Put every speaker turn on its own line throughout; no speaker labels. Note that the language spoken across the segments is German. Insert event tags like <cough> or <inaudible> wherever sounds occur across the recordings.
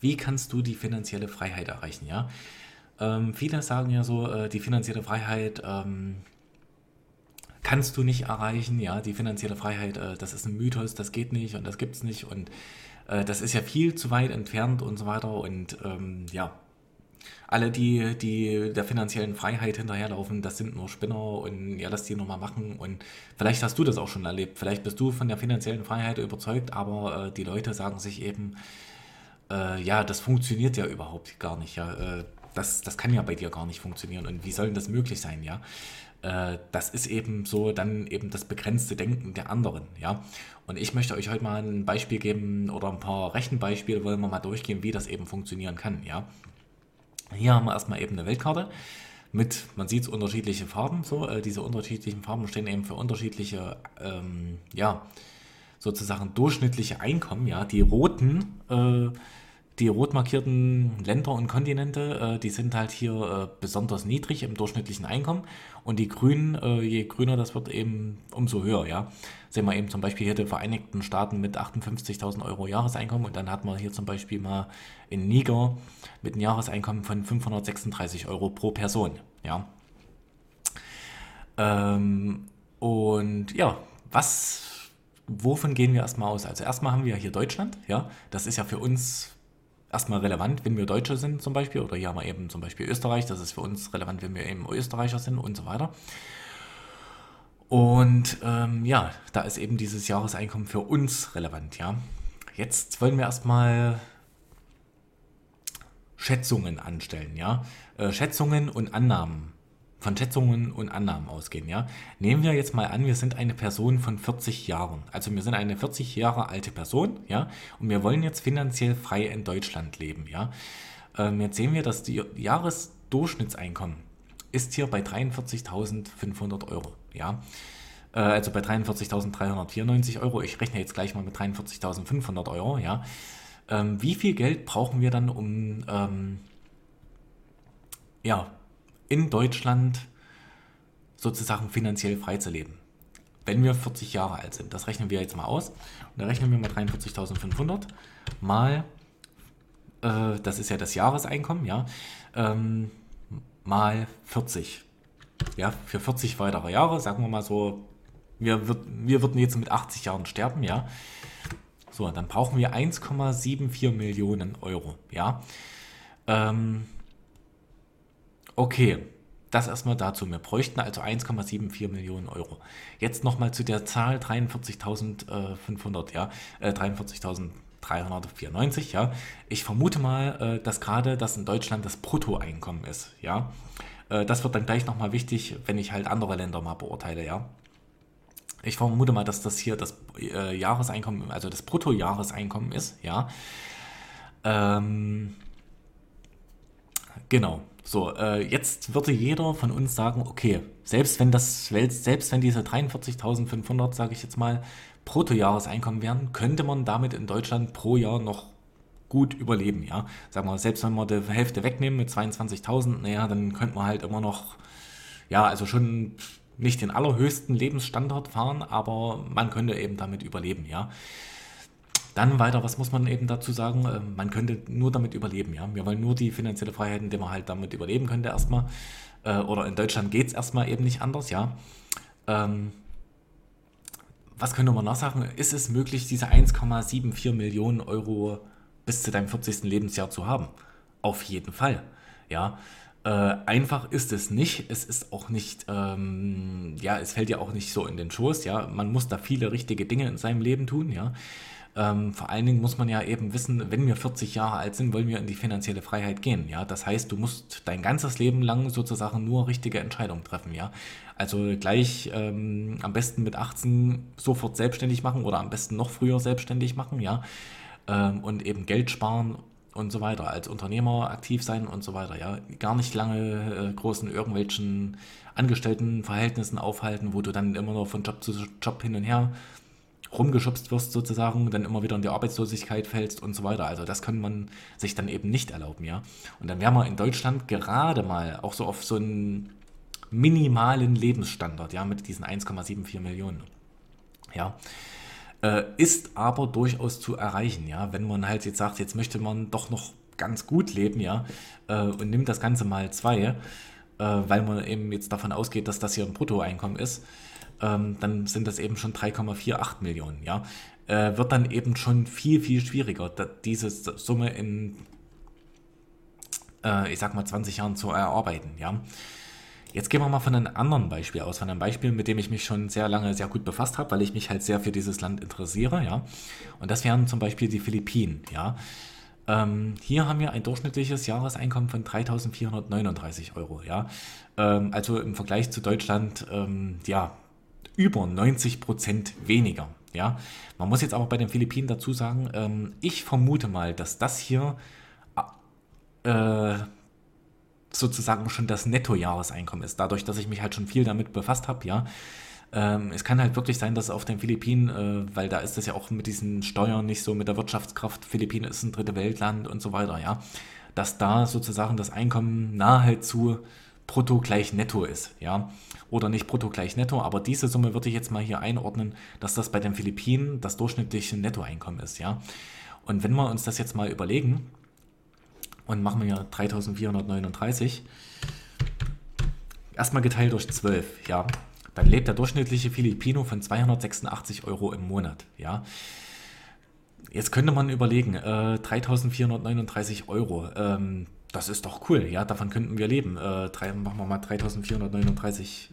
Wie kannst du die finanzielle Freiheit erreichen, ja? Ähm, viele sagen ja so, äh, die finanzielle Freiheit ähm, kannst du nicht erreichen, ja, die finanzielle Freiheit, äh, das ist ein Mythos, das geht nicht und das gibt's nicht und äh, das ist ja viel zu weit entfernt und so weiter und ähm, ja, alle, die, die der finanziellen Freiheit hinterherlaufen, das sind nur Spinner und ja, lass die nochmal machen. Und vielleicht hast du das auch schon erlebt. Vielleicht bist du von der finanziellen Freiheit überzeugt, aber äh, die Leute sagen sich eben, äh, ja, das funktioniert ja überhaupt gar nicht. Ja, äh, das, das kann ja bei dir gar nicht funktionieren. Und wie soll denn das möglich sein? Ja, äh, das ist eben so dann eben das begrenzte Denken der anderen, ja. Und ich möchte euch heute mal ein Beispiel geben oder ein paar Rechenbeispiele, wollen wir mal durchgehen, wie das eben funktionieren kann, ja. Hier haben wir erstmal eben eine Weltkarte mit, man sieht es, unterschiedliche Farben. So, äh, diese unterschiedlichen Farben stehen eben für unterschiedliche, ähm, ja, sozusagen durchschnittliche Einkommen. Ja, die roten äh, die rot markierten Länder und Kontinente, äh, die sind halt hier äh, besonders niedrig im durchschnittlichen Einkommen und die grünen, äh, je grüner das wird, eben umso höher, ja. Sehen wir eben zum Beispiel hier die Vereinigten Staaten mit 58.000 Euro Jahreseinkommen und dann hat man hier zum Beispiel mal in Niger mit einem Jahreseinkommen von 536 Euro pro Person, ja. Ähm, und ja, was wovon gehen wir erstmal aus? Also erstmal haben wir hier Deutschland, ja, das ist ja für uns erstmal relevant, wenn wir Deutsche sind zum Beispiel, oder hier haben wir eben zum Beispiel Österreich, das ist für uns relevant, wenn wir eben Österreicher sind und so weiter. Und ähm, ja, da ist eben dieses Jahreseinkommen für uns relevant, ja. Jetzt wollen wir erstmal Schätzungen anstellen, ja. Äh, Schätzungen und Annahmen von Schätzungen und Annahmen ausgehen, ja. Nehmen wir jetzt mal an, wir sind eine Person von 40 Jahren. Also wir sind eine 40 Jahre alte Person, ja, und wir wollen jetzt finanziell frei in Deutschland leben, ja. Ähm, jetzt sehen wir, dass die Jahresdurchschnittseinkommen ist hier bei 43.500 Euro, ja. Äh, also bei 43.394 Euro. Ich rechne jetzt gleich mal mit 43.500 Euro, ja. Ähm, wie viel Geld brauchen wir dann, um ähm, ja, in Deutschland sozusagen finanziell frei zu leben. Wenn wir 40 Jahre alt sind, das rechnen wir jetzt mal aus. Und da rechnen wir mal 43.500 mal, äh, das ist ja das Jahreseinkommen, ja, ähm, mal 40. Ja, für 40 weitere Jahre, sagen wir mal so, wir, wird, wir würden jetzt mit 80 Jahren sterben, ja. So, dann brauchen wir 1,74 Millionen Euro, ja. Ähm, Okay, das erstmal dazu. Wir bräuchten also 1,74 Millionen Euro. Jetzt nochmal zu der Zahl 43.500, ja, äh, 43.394, ja. Ich vermute mal, äh, dass gerade das in Deutschland das Bruttoeinkommen ist, ja. Äh, das wird dann gleich nochmal wichtig, wenn ich halt andere Länder mal beurteile, ja. Ich vermute mal, dass das hier das äh, Jahreseinkommen, also das Bruttojahreseinkommen ist, ja. Ähm, genau. So, äh, jetzt würde jeder von uns sagen, okay, selbst wenn das, selbst wenn diese 43.500, sage ich jetzt mal, Bruttojahreseinkommen wären, könnte man damit in Deutschland pro Jahr noch gut überleben, ja. Sagen wir, selbst wenn wir die Hälfte wegnehmen mit 22.000, naja, dann könnte man halt immer noch, ja, also schon nicht den allerhöchsten Lebensstandard fahren, aber man könnte eben damit überleben, ja. Dann weiter, was muss man eben dazu sagen? Ähm, man könnte nur damit überleben, ja. Wir wollen nur die finanzielle Freiheit, indem man halt damit überleben könnte erstmal. Äh, oder in Deutschland geht es erstmal eben nicht anders, ja. Ähm, was könnte man noch sagen? Ist es möglich, diese 1,74 Millionen Euro bis zu deinem 40. Lebensjahr zu haben? Auf jeden Fall, ja. Äh, einfach ist es nicht. Es ist auch nicht, ähm, ja, es fällt ja auch nicht so in den Schoß, ja. Man muss da viele richtige Dinge in seinem Leben tun, ja. Ähm, vor allen Dingen muss man ja eben wissen, wenn wir 40 Jahre alt sind, wollen wir in die finanzielle Freiheit gehen. Ja, das heißt, du musst dein ganzes Leben lang sozusagen nur richtige Entscheidungen treffen. Ja, also gleich ähm, am besten mit 18 sofort selbstständig machen oder am besten noch früher selbstständig machen. Ja, ähm, und eben Geld sparen und so weiter, als Unternehmer aktiv sein und so weiter, ja. Gar nicht lange äh, großen irgendwelchen Angestelltenverhältnissen aufhalten, wo du dann immer nur von Job zu Job hin und her rumgeschubst wirst sozusagen, dann immer wieder in die Arbeitslosigkeit fällst und so weiter. Also das kann man sich dann eben nicht erlauben, ja. Und dann wären wir in Deutschland gerade mal auch so auf so einen minimalen Lebensstandard, ja, mit diesen 1,74 Millionen. Ja. Äh, ist aber durchaus zu erreichen, ja. Wenn man halt jetzt sagt, jetzt möchte man doch noch ganz gut leben, ja, äh, und nimmt das Ganze mal zwei, äh, weil man eben jetzt davon ausgeht, dass das hier ein Bruttoeinkommen ist, ähm, dann sind das eben schon 3,48 Millionen, ja. Äh, wird dann eben schon viel, viel schwieriger, diese Summe in, äh, ich sag mal, 20 Jahren zu erarbeiten, ja. Jetzt gehen wir mal von einem anderen Beispiel aus, von einem Beispiel, mit dem ich mich schon sehr lange sehr gut befasst habe, weil ich mich halt sehr für dieses Land interessiere, ja. Und das wären zum Beispiel die Philippinen, ja. Ähm, hier haben wir ein durchschnittliches Jahreseinkommen von 3.439 Euro, ja. Ähm, also im Vergleich zu Deutschland, ähm, ja, über 90 Prozent weniger, ja. Man muss jetzt aber bei den Philippinen dazu sagen, ähm, ich vermute mal, dass das hier äh, sozusagen schon das Nettojahreseinkommen ist, dadurch, dass ich mich halt schon viel damit befasst habe, ja. Ähm, es kann halt wirklich sein, dass auf den Philippinen, äh, weil da ist es ja auch mit diesen Steuern nicht so, mit der Wirtschaftskraft, Philippinen ist ein dritte Weltland und so weiter, ja, dass da sozusagen das Einkommen nahezu brutto gleich netto ist, ja, oder nicht brutto gleich netto, aber diese Summe würde ich jetzt mal hier einordnen, dass das bei den Philippinen das durchschnittliche Nettoeinkommen ist, ja. Und wenn wir uns das jetzt mal überlegen, und machen wir hier 3439. Erstmal geteilt durch 12, ja. Dann lebt der durchschnittliche Filipino von 286 Euro im Monat, ja. Jetzt könnte man überlegen, äh, 3439 Euro, ähm, das ist doch cool, ja, davon könnten wir leben. Äh, drei, machen wir mal 3439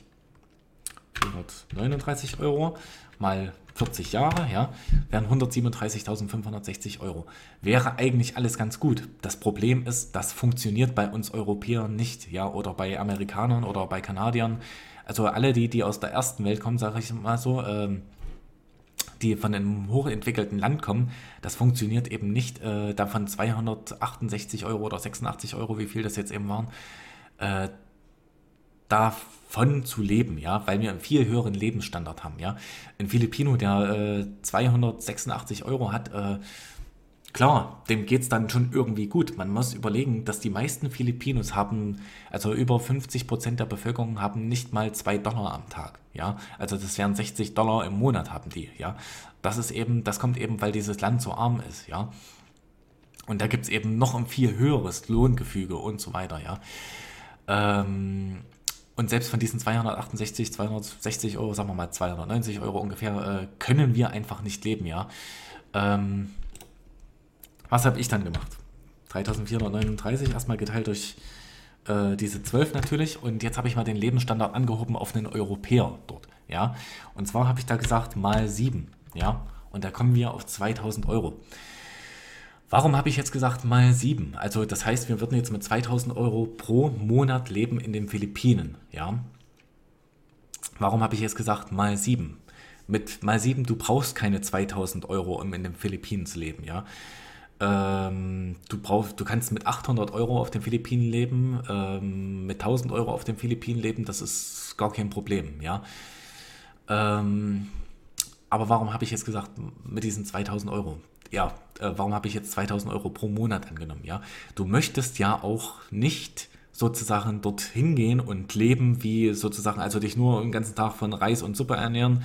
439 Euro mal 40 Jahre, ja, wären 137.560 Euro. Wäre eigentlich alles ganz gut. Das Problem ist, das funktioniert bei uns Europäern nicht, ja, oder bei Amerikanern oder bei Kanadiern. Also alle die, die aus der ersten Welt kommen, sage ich mal so, ähm, die von einem hochentwickelten Land kommen, das funktioniert eben nicht. Äh, davon 268 Euro oder 86 Euro, wie viel das jetzt eben waren, äh, davon zu leben, ja, weil wir einen viel höheren Lebensstandard haben, ja. Ein Filipino, der äh, 286 Euro hat, äh, klar, dem geht es dann schon irgendwie gut. Man muss überlegen, dass die meisten Filipinos haben, also über 50 Prozent der Bevölkerung haben nicht mal 2 Dollar am Tag, ja. Also das wären 60 Dollar im Monat haben die, ja. Das ist eben, das kommt eben, weil dieses Land so arm ist, ja. Und da gibt es eben noch ein viel höheres Lohngefüge und so weiter, ja. Ähm, und selbst von diesen 268, 260 Euro, sagen wir mal 290 Euro ungefähr, äh, können wir einfach nicht leben, ja. Ähm, was habe ich dann gemacht? 3439 erstmal geteilt durch äh, diese 12 natürlich und jetzt habe ich mal den Lebensstandard angehoben auf einen Europäer dort, ja. Und zwar habe ich da gesagt mal 7, ja. Und da kommen wir auf 2000 Euro. Warum habe ich jetzt gesagt mal 7? Also das heißt, wir würden jetzt mit 2000 Euro pro Monat leben in den Philippinen. Ja? Warum habe ich jetzt gesagt mal 7? Mit mal 7, du brauchst keine 2000 Euro, um in den Philippinen zu leben. Ja? Ähm, du, brauchst, du kannst mit 800 Euro auf den Philippinen leben, ähm, mit 1000 Euro auf den Philippinen leben, das ist gar kein Problem. Ja? Ähm, aber warum habe ich jetzt gesagt mit diesen 2000 Euro? ja, äh, warum habe ich jetzt 2000 Euro pro Monat angenommen? Ja, du möchtest ja auch nicht sozusagen dorthin gehen und leben wie sozusagen, also dich nur den ganzen Tag von Reis und Suppe ernähren,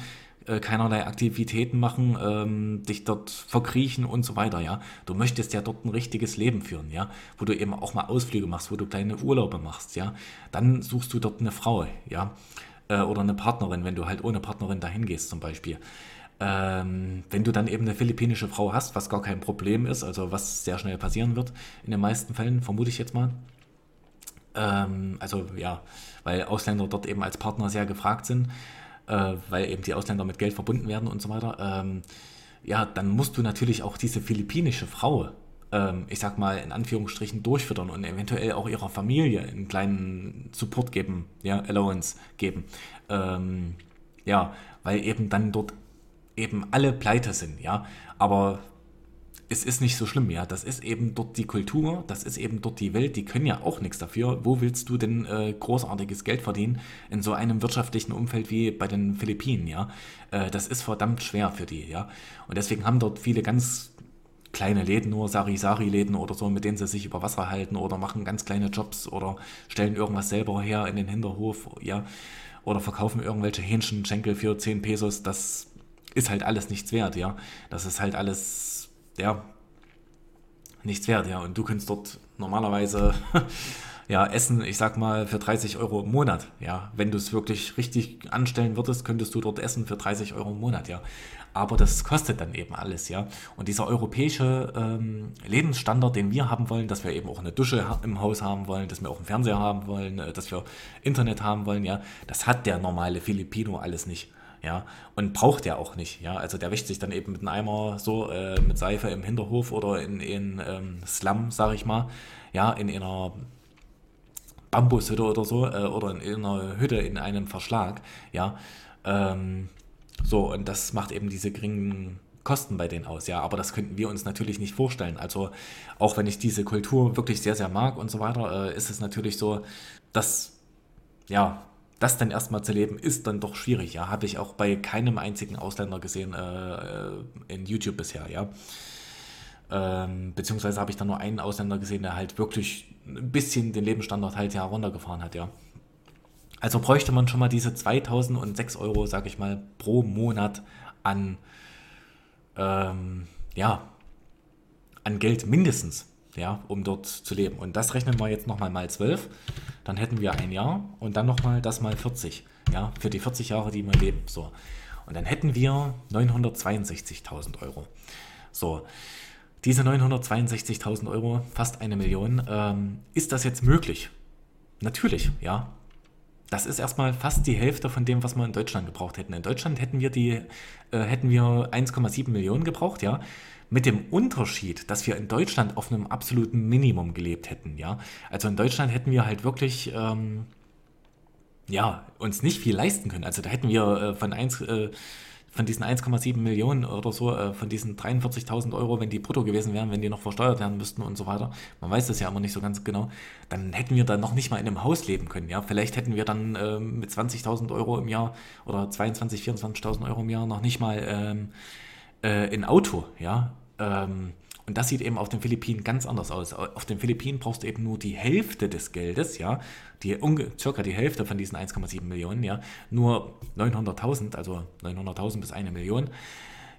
äh, keinerlei Aktivitäten machen, ähm, dich dort verkriechen und so weiter, ja. Du möchtest ja dort ein richtiges Leben führen, ja, wo du eben auch mal Ausflüge machst, wo du kleine Urlaube machst, ja. Dann suchst du dort eine Frau, ja, äh, oder eine Partnerin, wenn du halt ohne Partnerin dahin gehst zum Beispiel. Ähm, wenn du dann eben eine philippinische Frau hast, was gar kein Problem ist, also was sehr schnell passieren wird, in den meisten Fällen, vermute ich jetzt mal. Ähm, also ja, weil Ausländer dort eben als Partner sehr gefragt sind, äh, weil eben die Ausländer mit Geld verbunden werden und so weiter. Ähm, ja, dann musst du natürlich auch diese philippinische Frau, ähm, ich sag mal in Anführungsstrichen, durchfüttern und eventuell auch ihrer Familie einen kleinen Support geben, ja, Allowance geben. Ähm, ja, weil eben dann dort eben alle pleite sind, ja. Aber es ist nicht so schlimm, ja. Das ist eben dort die Kultur, das ist eben dort die Welt, die können ja auch nichts dafür. Wo willst du denn äh, großartiges Geld verdienen in so einem wirtschaftlichen Umfeld wie bei den Philippinen, ja? Äh, das ist verdammt schwer für die, ja. Und deswegen haben dort viele ganz kleine Läden, nur Sari-Sari-Läden oder so, mit denen sie sich über Wasser halten oder machen ganz kleine Jobs oder stellen irgendwas selber her in den Hinterhof, ja. Oder verkaufen irgendwelche Hähnchenschenkel für 10 Pesos. Das ist halt alles nichts wert, ja. Das ist halt alles, ja, nichts wert, ja. Und du kannst dort normalerweise <laughs> ja, essen, ich sag mal, für 30 Euro im Monat. Ja, wenn du es wirklich richtig anstellen würdest, könntest du dort essen für 30 Euro im Monat, ja. Aber das kostet dann eben alles, ja. Und dieser europäische ähm, Lebensstandard, den wir haben wollen, dass wir eben auch eine Dusche im Haus haben wollen, dass wir auch einen Fernseher haben wollen, äh, dass wir Internet haben wollen, ja, das hat der normale Filipino alles nicht ja, und braucht er auch nicht, ja, also der wäscht sich dann eben mit einem Eimer so äh, mit Seife im Hinterhof oder in, in ähm, Slum, sag ich mal, ja, in einer Bambushütte oder so äh, oder in, in einer Hütte in einem Verschlag, ja, ähm, so und das macht eben diese geringen Kosten bei denen aus, ja, aber das könnten wir uns natürlich nicht vorstellen. Also auch wenn ich diese Kultur wirklich sehr, sehr mag und so weiter, äh, ist es natürlich so, dass ja, das dann erstmal zu leben, ist dann doch schwierig. Ja, habe ich auch bei keinem einzigen Ausländer gesehen äh, äh, in YouTube bisher. Ja, ähm, beziehungsweise habe ich dann nur einen Ausländer gesehen, der halt wirklich ein bisschen den Lebensstandard halt ja runtergefahren hat. Ja, also bräuchte man schon mal diese 2006 Euro, sag ich mal, pro Monat an ähm, ja an Geld mindestens ja, um dort zu leben. Und das rechnen wir jetzt nochmal mal 12, dann hätten wir ein Jahr und dann nochmal das mal 40, ja, für die 40 Jahre, die wir leben. So. Und dann hätten wir 962.000 Euro. So, diese 962.000 Euro, fast eine Million, ähm, ist das jetzt möglich? Natürlich, ja. Das ist erstmal fast die Hälfte von dem, was wir in Deutschland gebraucht hätten. In Deutschland hätten wir die, äh, hätten wir 1,7 Millionen gebraucht, ja. Mit dem Unterschied, dass wir in Deutschland auf einem absoluten Minimum gelebt hätten, ja. Also in Deutschland hätten wir halt wirklich, ähm, ja, uns nicht viel leisten können. Also da hätten wir äh, von 1, äh, von diesen 1,7 Millionen oder so, äh, von diesen 43.000 Euro, wenn die brutto gewesen wären, wenn die noch versteuert werden müssten und so weiter, man weiß das ja immer nicht so ganz genau, dann hätten wir da noch nicht mal in einem Haus leben können. Ja, vielleicht hätten wir dann äh, mit 20.000 Euro im Jahr oder 22.000, 24.000 Euro im Jahr noch nicht mal ähm, äh, ein Auto. Ja, ähm, und das sieht eben auf den Philippinen ganz anders aus. Auf den Philippinen brauchst du eben nur die Hälfte des Geldes, ja, die circa die Hälfte von diesen 1,7 Millionen, ja, nur 900.000, also 900.000 bis eine Million,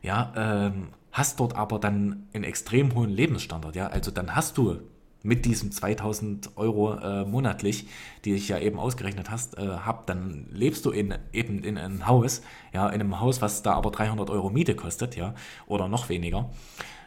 ja, ähm, hast dort aber dann einen extrem hohen Lebensstandard, ja, also dann hast du mit diesen 2000 Euro äh, monatlich, die ich ja eben ausgerechnet hast, äh, hab, dann lebst du in, eben in einem Haus, ja, in einem Haus, was da aber 300 Euro Miete kostet, ja, oder noch weniger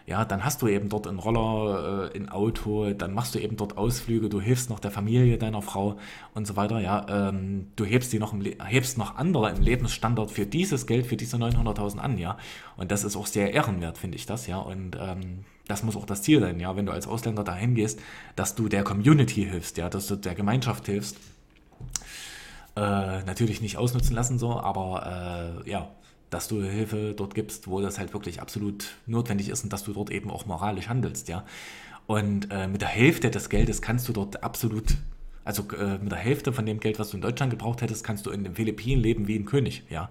ja, dann hast du eben dort einen Roller, äh, ein Auto, dann machst du eben dort Ausflüge, du hilfst noch der Familie deiner Frau und so weiter, ja, ähm, du hebst die noch, hebst noch andere im Lebensstandard für dieses Geld, für diese 900.000 an, ja, und das ist auch sehr ehrenwert, finde ich das, ja, und ähm, das muss auch das Ziel sein, ja, wenn du als Ausländer dahin gehst, dass du der Community hilfst, ja, dass du der Gemeinschaft hilfst, äh, natürlich nicht ausnutzen lassen so, aber äh, ja, dass du Hilfe dort gibst, wo das halt wirklich absolut notwendig ist und dass du dort eben auch moralisch handelst, ja. Und äh, mit der Hälfte des Geldes kannst du dort absolut, also äh, mit der Hälfte von dem Geld, was du in Deutschland gebraucht hättest, kannst du in den Philippinen leben wie ein König, ja.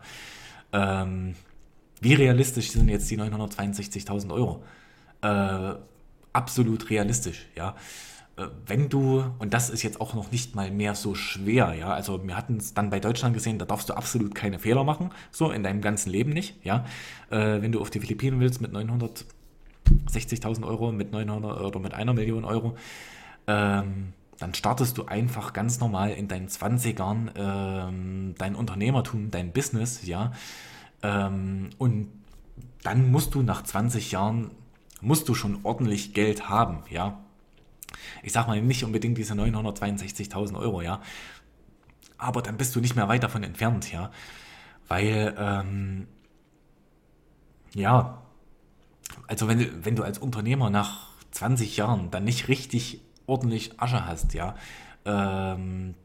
Ähm, wie realistisch sind jetzt die 962.000 Euro? Äh, absolut realistisch, ja. Äh, wenn du, und das ist jetzt auch noch nicht mal mehr so schwer, ja, also wir hatten es dann bei Deutschland gesehen, da darfst du absolut keine Fehler machen, so in deinem ganzen Leben nicht, ja. Äh, wenn du auf die Philippinen willst mit 960.000 Euro, mit 900 oder mit einer Million Euro, ähm, dann startest du einfach ganz normal in deinen 20ern ähm, dein Unternehmertum, dein Business, ja. Ähm, und dann musst du nach 20 Jahren, musst du schon ordentlich Geld haben, ja ich sag mal nicht unbedingt diese 962.000 Euro, ja. Aber dann bist du nicht mehr weit davon entfernt, ja. Weil, ähm, ja, also wenn, wenn du als Unternehmer nach 20 Jahren dann nicht richtig ordentlich Asche hast, ja, ähm,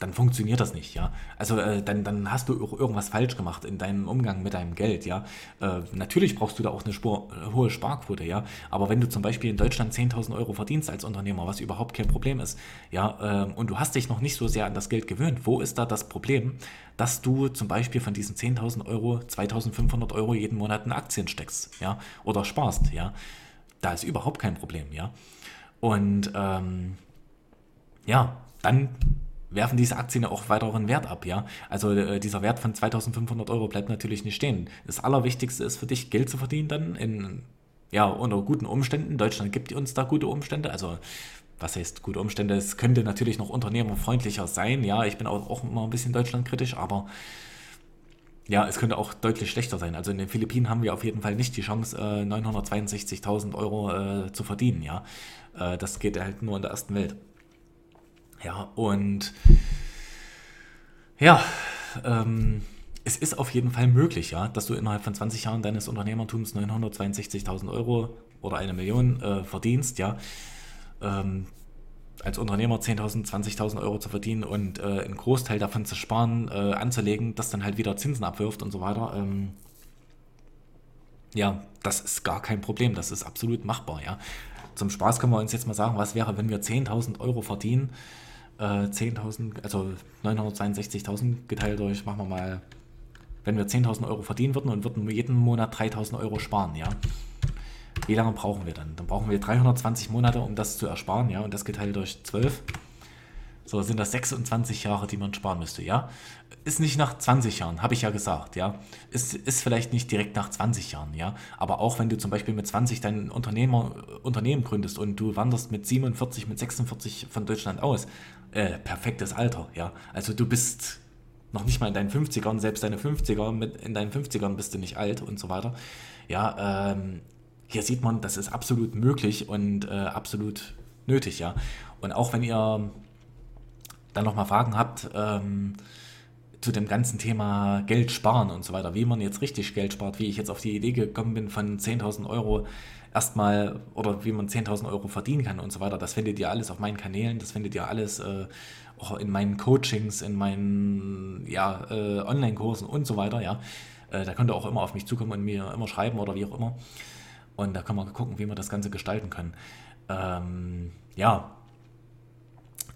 dann funktioniert das nicht, ja. Also äh, dann, dann hast du irgendwas falsch gemacht in deinem Umgang mit deinem Geld, ja. Äh, natürlich brauchst du da auch eine Spur, äh, hohe Sparquote, ja. Aber wenn du zum Beispiel in Deutschland 10.000 Euro verdienst als Unternehmer, was überhaupt kein Problem ist, ja, äh, und du hast dich noch nicht so sehr an das Geld gewöhnt, wo ist da das Problem, dass du zum Beispiel von diesen 10.000 Euro 2.500 Euro jeden Monat in Aktien steckst, ja, oder sparst, ja. Da ist überhaupt kein Problem, ja. Und ähm, ja, dann werfen diese Aktien auch weiteren Wert ab, ja. Also äh, dieser Wert von 2500 Euro bleibt natürlich nicht stehen. Das Allerwichtigste ist für dich, Geld zu verdienen dann in, ja, unter guten Umständen. Deutschland gibt uns da gute Umstände, also was heißt gute Umstände? Es könnte natürlich noch unternehmerfreundlicher sein, ja. Ich bin auch, auch immer ein bisschen deutschlandkritisch, aber ja, es könnte auch deutlich schlechter sein. Also in den Philippinen haben wir auf jeden Fall nicht die Chance, äh, 962.000 Euro äh, zu verdienen, ja. Äh, das geht halt nur in der ersten Welt. Ja, und ja, ähm, es ist auf jeden Fall möglich, ja, dass du innerhalb von 20 Jahren deines Unternehmertums 962.000 Euro oder eine Million äh, verdienst, ja. Ähm, als Unternehmer 10.000, 20.000 Euro zu verdienen und äh, einen Großteil davon zu sparen, äh, anzulegen, das dann halt wieder Zinsen abwirft und so weiter. Ähm, ja, das ist gar kein Problem, das ist absolut machbar, ja. Zum Spaß können wir uns jetzt mal sagen, was wäre, wenn wir 10.000 Euro verdienen, äh, 10.000, also 962.000 geteilt durch, machen wir mal, wenn wir 10.000 Euro verdienen würden und würden jeden Monat 3.000 Euro sparen, ja. Wie lange brauchen wir dann? Dann brauchen wir 320 Monate, um das zu ersparen, ja, und das geteilt durch 12. So sind das 26 Jahre, die man sparen müsste, ja. Ist nicht nach 20 Jahren, habe ich ja gesagt, ja. Ist, ist vielleicht nicht direkt nach 20 Jahren, ja. Aber auch wenn du zum Beispiel mit 20 dein Unternehmer, Unternehmen gründest und du wanderst mit 47, mit 46 von Deutschland aus, äh, perfektes Alter, ja. Also du bist noch nicht mal in deinen 50ern, selbst deine 50er, mit, in deinen 50ern bist du nicht alt und so weiter. Ja, ähm, hier sieht man, das ist absolut möglich und äh, absolut nötig, ja. Und auch wenn ihr dann nochmal Fragen habt ähm, zu dem ganzen Thema Geld sparen und so weiter, wie man jetzt richtig Geld spart, wie ich jetzt auf die Idee gekommen bin von 10.000 Euro erstmal oder wie man 10.000 Euro verdienen kann und so weiter, das findet ihr alles auf meinen Kanälen, das findet ihr alles äh, auch in meinen Coachings, in meinen ja, äh, Online-Kursen und so weiter, ja. Äh, da könnt ihr auch immer auf mich zukommen und mir immer schreiben oder wie auch immer. Und da kann man gucken, wie wir das Ganze gestalten können. Ähm, ja,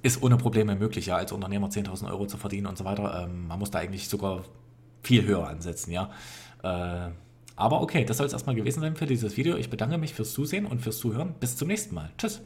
ist ohne Probleme möglich, ja, als Unternehmer 10.000 Euro zu verdienen und so weiter. Ähm, man muss da eigentlich sogar viel höher ansetzen, ja. Äh, aber okay, das soll es erstmal gewesen sein für dieses Video. Ich bedanke mich fürs Zusehen und fürs Zuhören. Bis zum nächsten Mal. Tschüss.